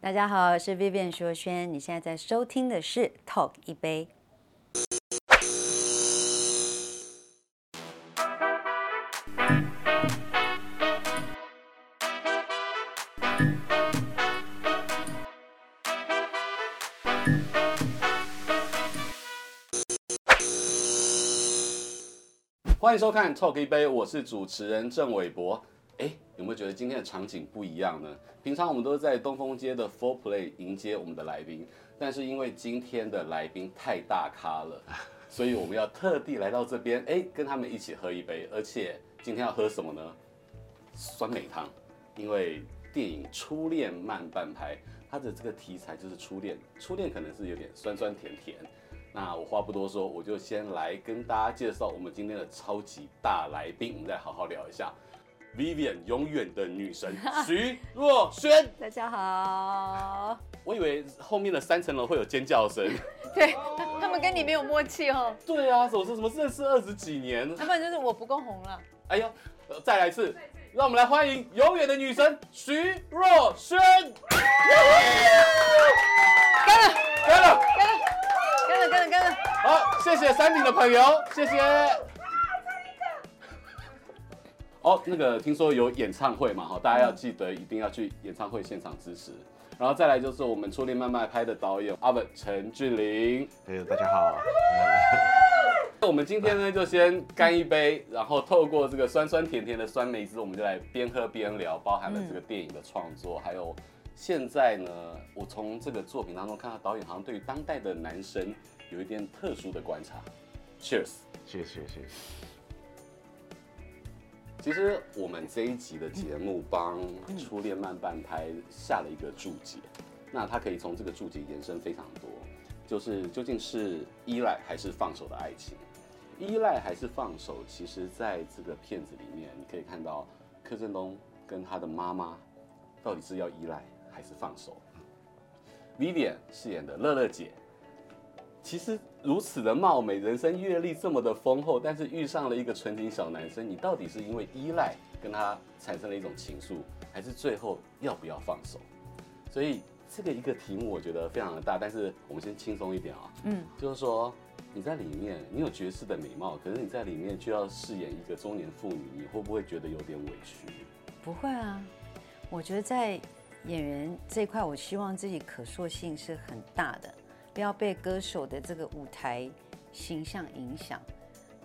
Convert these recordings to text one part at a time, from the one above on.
大家好，我是 Vivian 徐若瑄，你现在在收听的是 Talk 一杯。欢迎收看 Talk 一杯，我是主持人郑伟博。哎，有没有觉得今天的场景不一样呢？平常我们都是在东风街的 Four Play 迎接我们的来宾，但是因为今天的来宾太大咖了，所以我们要特地来到这边，哎，跟他们一起喝一杯。而且今天要喝什么呢？酸梅汤，因为电影《初恋慢半拍》，它的这个题材就是初恋，初恋可能是有点酸酸甜甜。那我话不多说，我就先来跟大家介绍我们今天的超级大来宾，我们再好好聊一下。Vivian 永远的女神 徐若瑄，大家好。我以为后面的三层楼会有尖叫声，对，他们跟你没有默契哦。对啊，怎么是什么认识二十几年？他们就是我不够红了。哎呦，再来一次，让我们来欢迎永远的女神徐若瑄。干了，干了，干了，干了，干了。好，谢谢山顶的朋友，谢谢。哦，那个听说有演唱会嘛，哈，大家要记得一定要去演唱会现场支持。然后再来就是我们初恋慢慢拍的导演阿文陈俊霖，哎，大家好。我们今天呢就先干一杯，然后透过这个酸酸甜甜的酸梅汁，我们就来边喝边聊，包含了这个电影的创作，还有现在呢，我从这个作品当中看到导演好像对于当代的男生有一点特殊的观察。Cheers，谢谢谢谢。其实我们这一集的节目帮《初恋慢半拍》下了一个注解，那它可以从这个注解延伸非常多，就是究竟是依赖还是放手的爱情？依赖还是放手？其实在这个片子里面，你可以看到柯震东跟他的妈妈到底是要依赖还是放手？Vivian 饰演的乐乐姐。其实如此的貌美，人生阅历这么的丰厚，但是遇上了一个纯情小男生，你到底是因为依赖跟他产生了一种情愫，还是最后要不要放手？所以这个一个题目我觉得非常的大，但是我们先轻松一点啊、喔，嗯，就是说你在里面你有绝世的美貌，可是你在里面却要饰演一个中年妇女，你会不会觉得有点委屈？不会啊，我觉得在演员这一块，我希望自己可塑性是很大的。不要被歌手的这个舞台形象影响。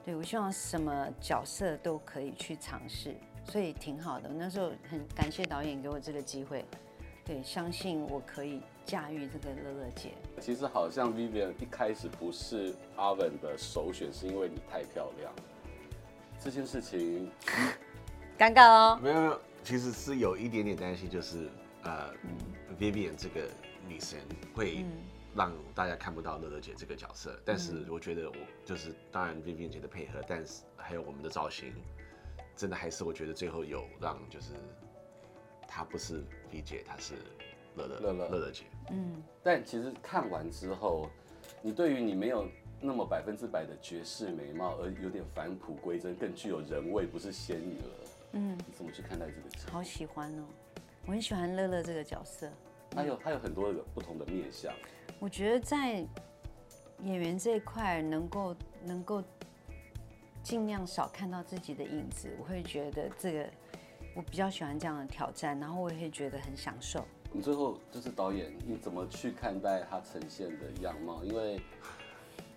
对，我希望什么角色都可以去尝试，所以挺好的。那时候很感谢导演给我这个机会，对，相信我可以驾驭这个乐乐姐。其实好像 Vivian 一开始不是阿文的首选，是因为你太漂亮。这件事情尴尬哦。没有没有，其实是有一点点担心，就是呃、嗯、，Vivian 这个女神会。嗯让大家看不到乐乐姐这个角色，但是我觉得我就是当然 Vivian 姐的配合，但是还有我们的造型，真的还是我觉得最后有让就是她不是 V 姐，她是乐乐乐乐乐乐姐。嗯，但其实看完之后，你对于你没有那么百分之百的绝世美貌，而有点返璞归真，更具有人味，不是仙女了。嗯，你怎么去看待这个？好喜欢哦，我很喜欢乐乐这个角色。还有，他有很多不同的面相。我觉得在演员这一块，能够能够尽量少看到自己的影子，我会觉得这个我比较喜欢这样的挑战，然后我也会觉得很享受。你最后就是导演，你怎么去看待他呈现的样貌？因为，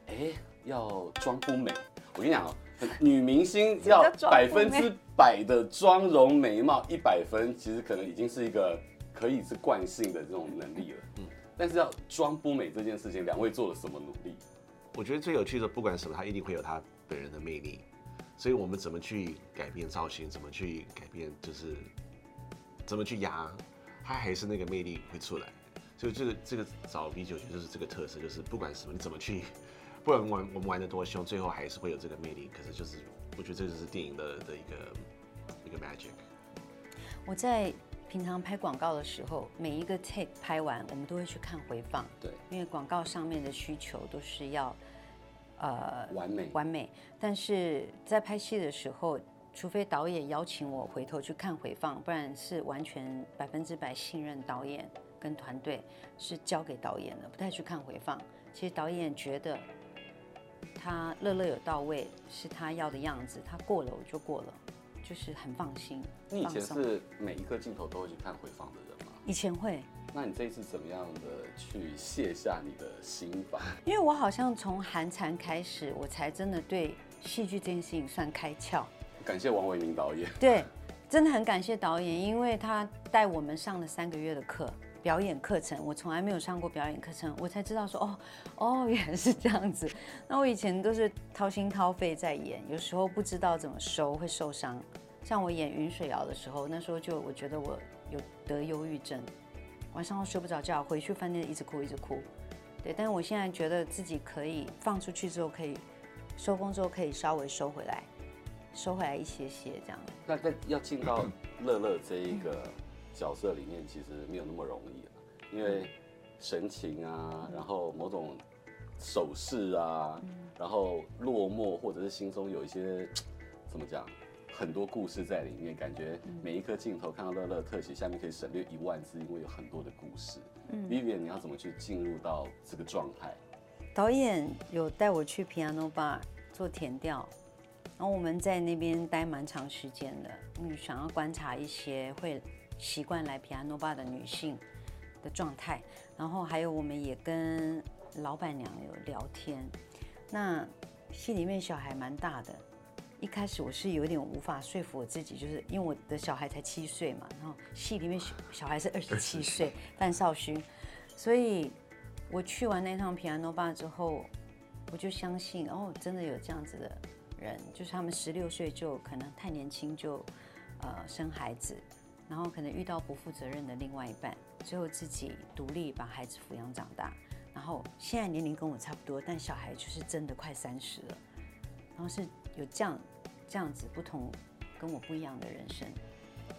哎，要妆不美，我跟你讲哦，女明星 要百分之百的妆容美貌一百分，其实可能已经是一个可以是惯性的这种能力了。嗯。但是要装不美这件事情，两位做了什么努力？我觉得最有趣的，不管什么，他一定会有他本人的魅力。所以我们怎么去改变造型，怎么去改变，就是怎么去压，他还是那个魅力会出来。所以这个这个找 V 九就是这个特色，就是不管什么，你怎么去，不管玩我们玩的多凶，最后还是会有这个魅力。可是就是我觉得这就是电影的的一个一个 magic。我在。平常拍广告的时候，每一个 take 拍完，我们都会去看回放。对，因为广告上面的需求都是要，呃，完美完美。但是在拍戏的时候，除非导演邀请我回头去看回放，不然是完全百分之百信任导演跟团队是交给导演的，不太去看回放。其实导演觉得他乐乐有到位，是他要的样子，他过了我就过了，就是很放心。你以前是每一个镜头都会去看回放的人吗？以前会。那你这一次怎么样的去卸下你的心防？因为我好像从寒蝉开始，我才真的对戏剧这件事情算开窍。感谢王伟明导演。对，真的很感谢导演，因为他带我们上了三个月的课。表演课程，我从来没有上过表演课程，我才知道说哦哦，原来是这样子。那我以前都是掏心掏肺在演，有时候不知道怎么收会受伤。像我演云水谣的时候，那时候就我觉得我有得忧郁症，晚上都睡不着觉，回去饭店一直哭一直哭。对，但是我现在觉得自己可以放出去之后，可以收工之后可以稍微收回来，收回来一些些这样。那那要进到乐乐这一个。角色里面其实没有那么容易了，因为神情啊，然后某种手势啊，然后落寞或者是心中有一些 怎么讲，很多故事在里面，感觉每一颗镜头看到乐乐特写下面可以省略一万字，因为有很多的故事。Vivian，你要怎么去进入到这个状态？导演有带我去 Piano Bar 做填调，然后我们在那边待蛮长时间的，嗯，想要观察一些会。习惯来皮亚诺巴的女性的状态，然后还有我们也跟老板娘有聊天。那戏里面小孩蛮大的，一开始我是有点无法说服我自己，就是因为我的小孩才七岁嘛，然后戏里面小孩是 二十七岁，范少勋，所以我去完那趟皮亚诺巴之后，我就相信哦，真的有这样子的人，就是他们十六岁就可能太年轻就呃生孩子。然后可能遇到不负责任的另外一半，最后自己独立把孩子抚养长大。然后现在年龄跟我差不多，但小孩就是真的快三十了。然后是有这样这样子不同跟我不一样的人生，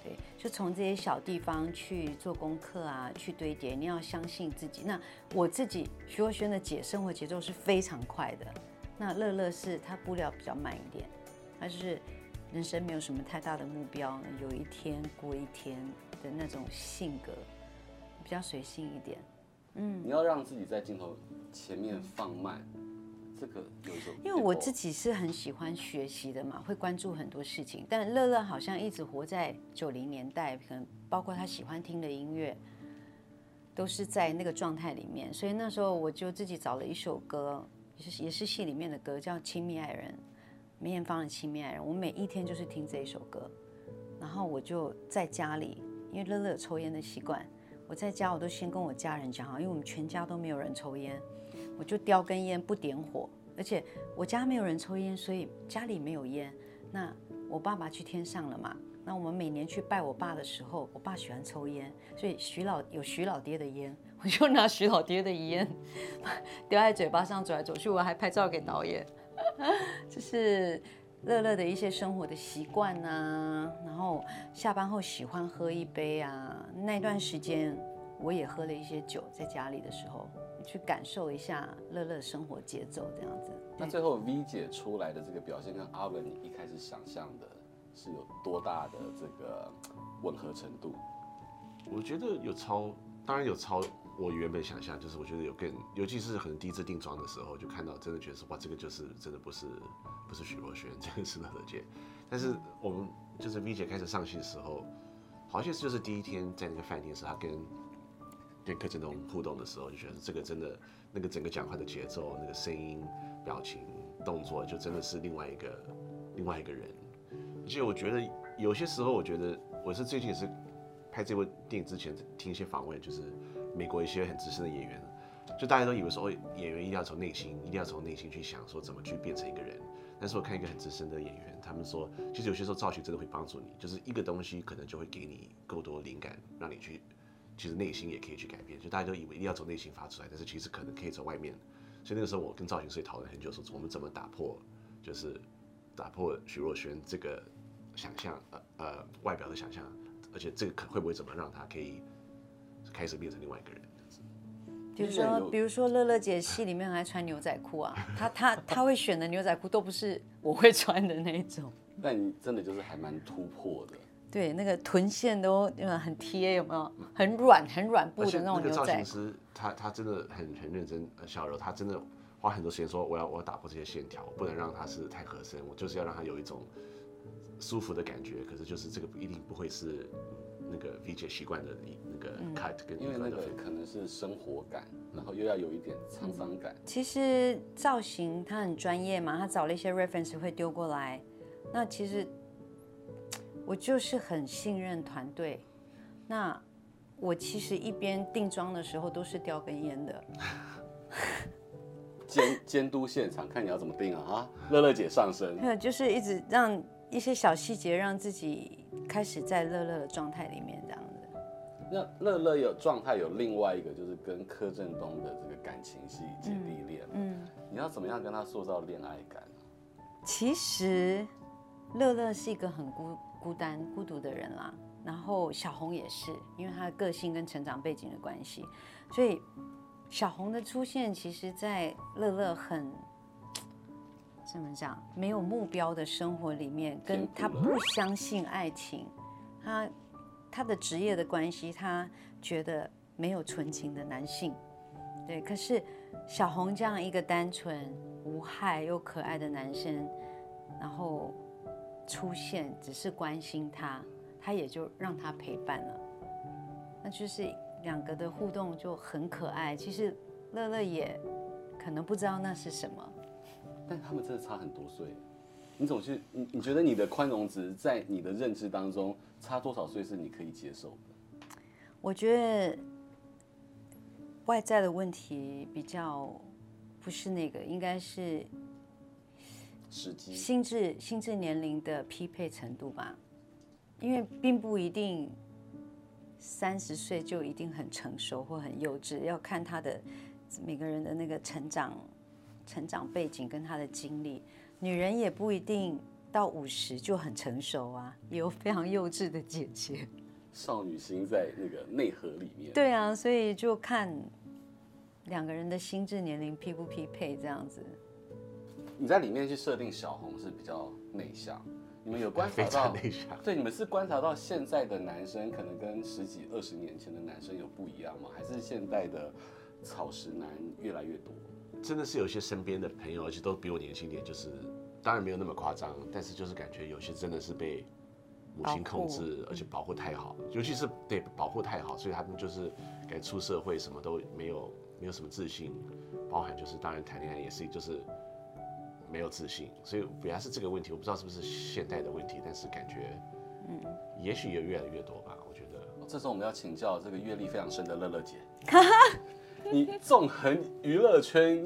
对，就从这些小地方去做功课啊，去堆叠。你要相信自己。那我自己徐若瑄的姐生活节奏是非常快的，那乐乐是她步调比较慢一点，她就是。人生没有什么太大的目标，有一天过一天的那种性格，比较随性一点。嗯，你要让自己在镜头前面放慢，这个有一种。因为我自己是很喜欢学习的嘛，会关注很多事情。但乐乐好像一直活在九零年代，可能包括他喜欢听的音乐，都是在那个状态里面。所以那时候我就自己找了一首歌，也是也是戏里面的歌，叫《亲密爱人》。梅艳芳的《亲密爱人》，我每一天就是听这一首歌，然后我就在家里，因为乐乐有抽烟的习惯，我在家我都先跟我家人讲好，因为我们全家都没有人抽烟，我就叼根烟不点火，而且我家没有人抽烟，所以家里没有烟。那我爸爸去天上了嘛，那我们每年去拜我爸的时候，我爸喜欢抽烟，所以徐老有徐老爹的烟，我就拿徐老爹的烟 叼在嘴巴上走来走去，我还拍照给导演。就是乐乐的一些生活的习惯啊，然后下班后喜欢喝一杯啊。那段时间我也喝了一些酒，在家里的时候去感受一下乐乐生活节奏这样子。那最后 V 姐出来的这个表现跟阿文你一开始想象的是有多大的这个吻合程度？我觉得有超，当然有超。我原本想象就是，我觉得有更，尤其是可能第一次定妆的时候，就看到真的觉得说，哇，这个就是真的不是不是许若瑄，这个是乐乐姐。但是我们就是 V 姐开始上戏的时候，好像是就是第一天在那个饭店时，她跟跟柯震东互动的时候，就觉得这个真的那个整个讲话的节奏、那个声音、表情、动作，就真的是另外一个另外一个人。而且我觉得有些时候，我觉得我是最近也是拍这部电影之前听一些访问，就是。美国一些很资深的演员，就大家都以为说，哦，演员一定要从内心，一定要从内心去想，说怎么去变成一个人。但是我看一个很资深的演员，他们说，其实有些时候造型真的会帮助你，就是一个东西可能就会给你够多灵感，让你去，其实内心也可以去改变。就大家都以为一定要从内心发出来，但是其实可能可以从外面。所以那个时候我跟造型师讨论很久，说我们怎么打破，就是打破徐若瑄这个想象，呃呃外表的想象，而且这个可会不会怎么让他可以。开始变成另外一个人，比如说，比如说乐乐姐戏里面还穿牛仔裤啊，她她她会选的牛仔裤都不是我会穿的那一种。但你真的就是还蛮突破的。对，那个臀线都很贴，有没有？很软很软布的那种牛仔。造型师他他真的很很认真，小柔他真的花很多时间说，我要我要打破这些线条，不能让它是太合身，我就是要让它有一种舒服的感觉。可是就是这个一定不会是那个 V 姐习惯的那个 cut 跟因为那个可能是生活感，然后又要有一点沧桑感。其实造型他很专业嘛，他找了一些 reference 会丢过来。那其实我就是很信任团队。那我其实一边定妆的时候都是叼根烟的。监监督现场，看你要怎么定啊！哈，乐乐姐上身。对，就是一直让一些小细节让自己开始在乐乐的状态里面这样子。那乐乐有状态有另外一个就是跟柯震东的这个感情戏姐弟恋，嗯，你要怎么样跟他塑造恋爱感呢？其实。乐乐是一个很孤孤单、孤独的人啦，然后小红也是，因为他的个性跟成长背景的关系，所以小红的出现，其实，在乐乐很怎么讲，没有目标的生活里面，跟他不相信爱情，他他的职业的关系，他觉得没有纯情的男性，对，可是小红这样一个单纯、无害又可爱的男生，然后。出现只是关心他，他也就让他陪伴了，那就是两个的互动就很可爱。其实乐乐也可能不知道那是什么，但他们真的差很多岁。你总是你你觉得你的宽容值在你的认知当中差多少岁是你可以接受的？我觉得外在的问题比较不是那个，应该是。心智心智年龄的匹配程度吧，因为并不一定三十岁就一定很成熟或很幼稚，要看他的每个人的那个成长成长背景跟他的经历。女人也不一定到五十就很成熟啊，也有非常幼稚的姐姐。少女心在那个内核里面。对啊，所以就看两个人的心智年龄匹不匹配这样子。你在里面去设定小红是比较内向，你们有观察 到？内向。对，你们是观察到现在的男生可能跟十几二十年前的男生有不一样吗？还是现在的草食男越来越多？真的是有些身边的朋友，而且都比我年轻点，就是当然没有那么夸张，但是就是感觉有些真的是被母亲控制，而且保护太好，尤其是对保护太好，所以他们就是感觉出社会什么都没有，没有什么自信，包含就是当然谈恋爱也是就是。没有自信，所以原来是这个问题，我不知道是不是现代的问题，但是感觉，嗯，也许也越来越多吧。我觉得，这时候我们要请教这个阅历非常深的乐乐姐，你纵横娱乐圈，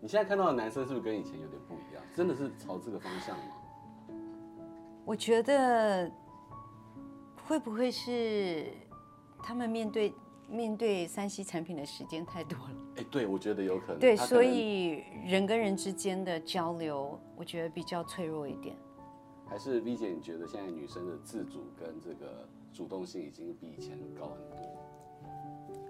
你现在看到的男生是不是跟以前有点不一样？真的是朝这个方向吗？我觉得会不会是他们面对？面对三 C 产品的时间太多了，哎，对，我觉得有可能。对，所以人跟人之间的交流，我觉得比较脆弱一点。还是 V 姐，你觉得现在女生的自主跟这个主动性已经比以前高很多？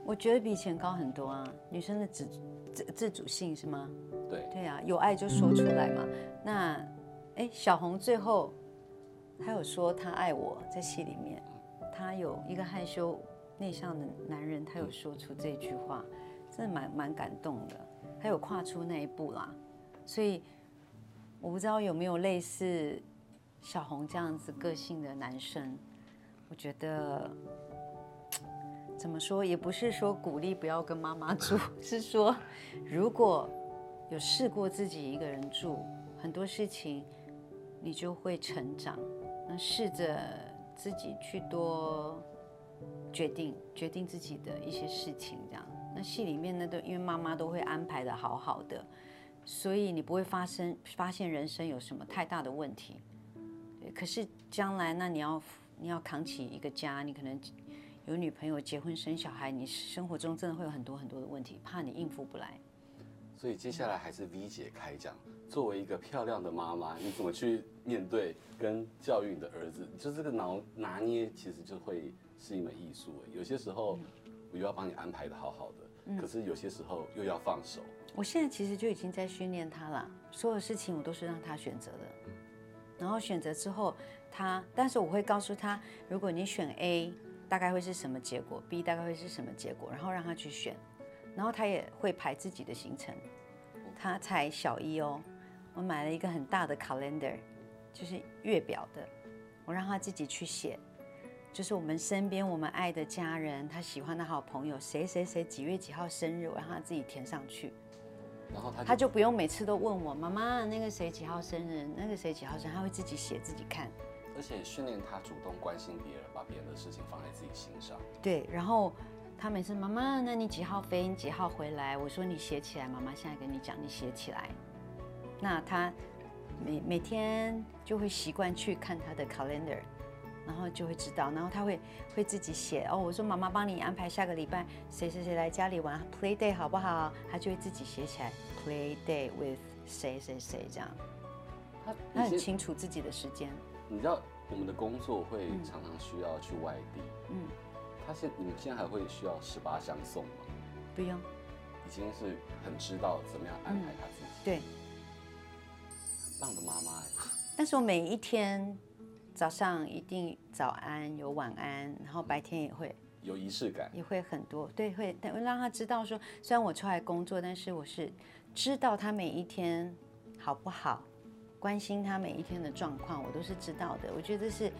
我觉得比以前高很多啊，女生的自自自主性是吗？对，对啊，有爱就说出来嘛。那，哎，小红最后她有说她爱我，在戏里面，她有一个害羞。内向的男人，他有说出这句话，真的蛮蛮感动的。他有跨出那一步啦，所以我不知道有没有类似小红这样子个性的男生。我觉得怎么说，也不是说鼓励不要跟妈妈住，是说如果有试过自己一个人住，很多事情你就会成长。那试着自己去多。决定决定自己的一些事情，这样。那戏里面呢，都因为妈妈都会安排得好好的，所以你不会发生发现人生有什么太大的问题。可是将来那你要你要扛起一个家，你可能有女朋友、结婚、生小孩，你生活中真的会有很多很多的问题，怕你应付不来。所以接下来还是 V 姐开讲，作为一个漂亮的妈妈，你怎么去面对跟教育你的儿子？就这个拿拿捏，其实就会。是一门艺术，有些时候我又要帮你安排的好好的，嗯，可是有些时候又要放手。我现在其实就已经在训练他了，所有事情我都是让他选择的，然后选择之后，他，但是我会告诉他，如果你选 A，大概会是什么结果；B 大概会是什么结果，然后让他去选，然后他也会排自己的行程。他才小一哦，我买了一个很大的 calendar，就是月表的，我让他自己去写，就是我们身边我们爱的家人，他喜欢的好朋友，谁谁谁几月几号生日，我让他自己填上去。然后他就，他就不用每次都问我妈妈那个谁几号生日，那个谁几号生日，他会自己写自己看。而且训练他主动关心别人，把别人的事情放在自己心上。对，然后他每次妈妈，那你几号飞？你几号回来？我说你写起来，妈妈现在跟你讲，你写起来。那他每每天就会习惯去看他的 calendar，然后就会知道，然后他会会自己写哦。我说妈妈帮你安排下个礼拜谁谁谁来家里玩 play day 好不好？他就会自己写起来 play day with 谁谁谁这样。他他很清楚自己的时间。你知道我们的工作会常常需要去外地，嗯，他现你们现在还会需要十八相送吗？不用，已经是很知道怎么样安排他自己。嗯、对，很棒的妈妈。但是我每一天早上一定早安有晚安，然后白天也会有仪式感，也会很多，对，会但让他知道说，虽然我出来工作，但是我是知道他每一天好不好。关心他每一天的状况，我都是知道的。我觉得是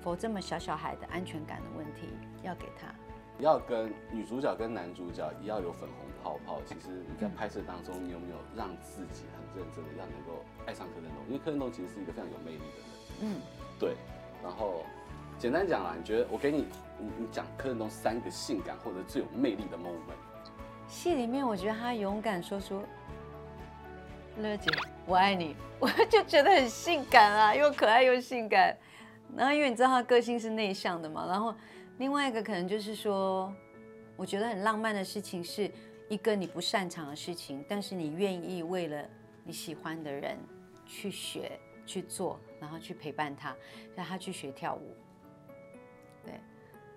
否这么小小孩的安全感的问题，要给他。要跟女主角跟男主角也要有粉红泡泡。其实你在拍摄当中，你有没有让自己很认真的，要能够爱上柯震东？因为柯震东其实是一个非常有魅力的人。嗯，对。然后简单讲啦，你觉得我给你，你你讲柯震东三个性感或者最有魅力的 moment。戏里面，我觉得他勇敢说出。乐姐，我爱你，我就觉得很性感啊，又可爱又性感。然后因为你知道他个性是内向的嘛，然后另外一个可能就是说，我觉得很浪漫的事情是一个你不擅长的事情，但是你愿意为了你喜欢的人去学去做，然后去陪伴他，让他去学跳舞。对，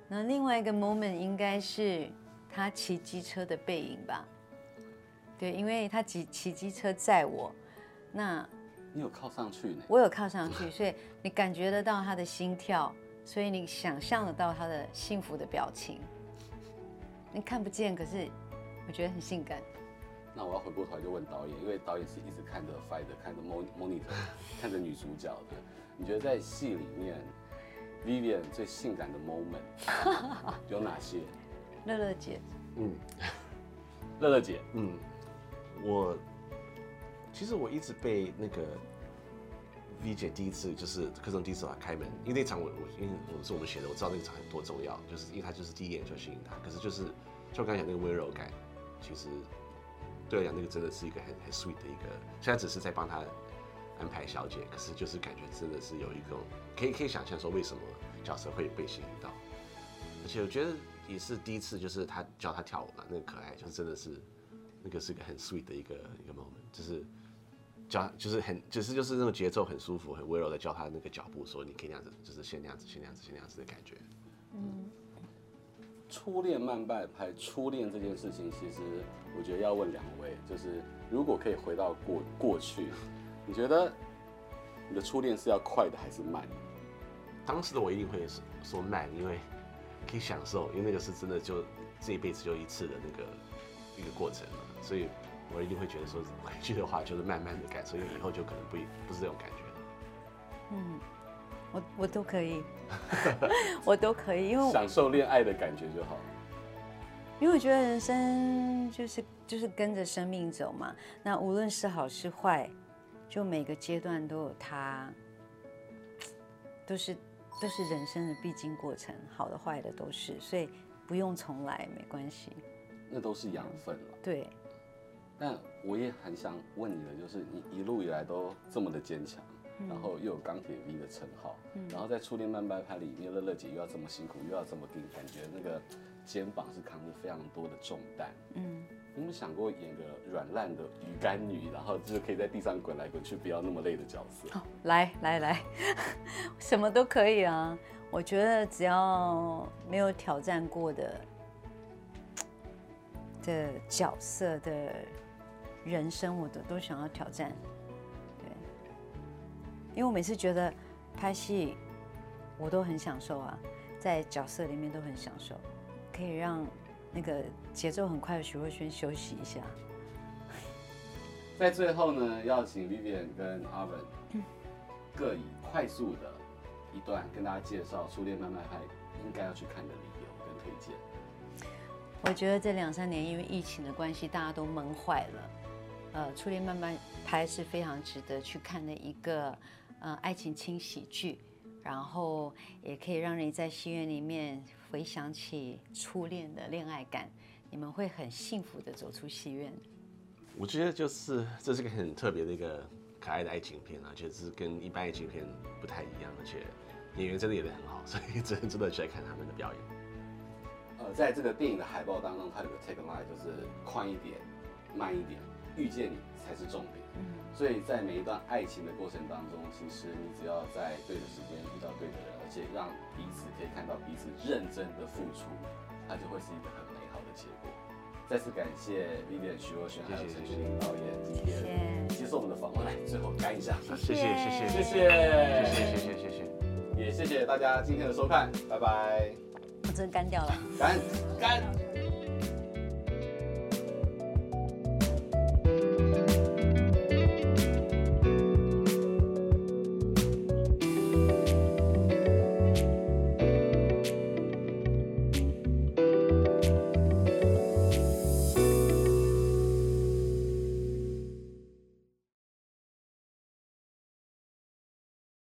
那另外一个 moment 应该是他骑机车的背影吧。对，因为他骑骑机车载我，那你有靠上去呢？我有靠上去，所以你感觉得到他的心跳，所以你想象得到他的幸福的表情。你看不见，可是我觉得很性感。那我要回过头来就问导演，因为导演是一直看着 Fighter，看着 Monitor，看着女主角的。你觉得在戏里面，Vivian 最性感的 moment 有哪些？乐乐姐，嗯，乐乐姐，嗯。我其实我一直被那个 V 姐第一次就是柯震第一次来开门，因为那场我我因为我是我们写的，我知道那个场有多重要，就是因为他就是第一眼就吸引他。可是就是就刚才讲那个温柔感，其实对我来讲那个真的是一个很很 sweet 的一个，现在只是在帮他安排小姐，可是就是感觉真的是有一种可以可以想象说为什么角色会被吸引到，而且我觉得也是第一次就是他教他跳舞嘛，那个可爱就是真的是。那个是个很 sweet 的一个一个 moment，就是教就是很就是就是那种节奏很舒服、很温柔的教他那个脚步，说你可以那样子，就是先那样子，先那样子，先那样子的感觉。嗯，初恋慢半拍，初恋这件事情，其实我觉得要问两位，就是如果可以回到过过去，你觉得你的初恋是要快的还是慢的？当时的我一定会说慢，因为可以享受，因为那个是真的就这一辈子就一次的那个一个过程嘛。所以，我一定会觉得说回去的话，就是慢慢的感受，因为以后就可能不不是这种感觉了。嗯，我我都可以，我都可以，因为享受恋爱的感觉就好。因为我觉得人生就是就是跟着生命走嘛，那无论是好是坏，就每个阶段都有它，都是都是人生的必经过程，好的坏的都是，所以不用重来，没关系。那都是养分了。对。但我也很想问你的，就是你一路以来都这么的坚强，嗯、然后又有钢铁 V 的称号，嗯、然后在初恋慢半拍里面，乐乐姐又要这么辛苦，又要这么拼，感觉那个肩膀是扛着非常多的重担。嗯，你有没有想过演个软烂的鱼干女，然后就是可以在地上滚来滚去，不要那么累的角色？好，来来来，什么都可以啊！我觉得只要没有挑战过的的角色的。人生我都都想要挑战，对，因为我每次觉得拍戏我都很享受啊，在角色里面都很享受，可以让那个节奏很快的徐若瑄休息一下。在最后呢，要请 Vivian 跟 Arvin 各以快速的一段跟大家介绍《初恋慢慢拍》应该要去看的理由跟推荐。我觉得这两三年因为疫情的关系，大家都闷坏了。呃，《初恋慢慢拍》是非常值得去看的一个呃爱情轻喜剧，然后也可以让人在戏院里面回想起初恋的恋爱感，你们会很幸福的走出戏院。我觉得就是这是个很特别的一个可爱的爱情片啊，而且是跟一般爱情片不太一样，而且演员真的演得很好，所以真真的去来看他们的表演。呃，在这个电影的海报当中，它有个 tagline 就是宽一点，慢一点。遇见你才是重点，嗯，所以在每一段爱情的过程当中，其实你只要在对的时间遇到对的人，而且让彼此可以看到彼此认真的付出，它就会是一个很美好的结果。再次感谢 Vivian 徐若瑄还有陈玉玲导演今天接受我们的访问，来最后干一下，谢谢谢谢谢谢谢谢。谢谢。谢谢，也谢谢大家今天的收看，拜拜。我真的干掉了，干干。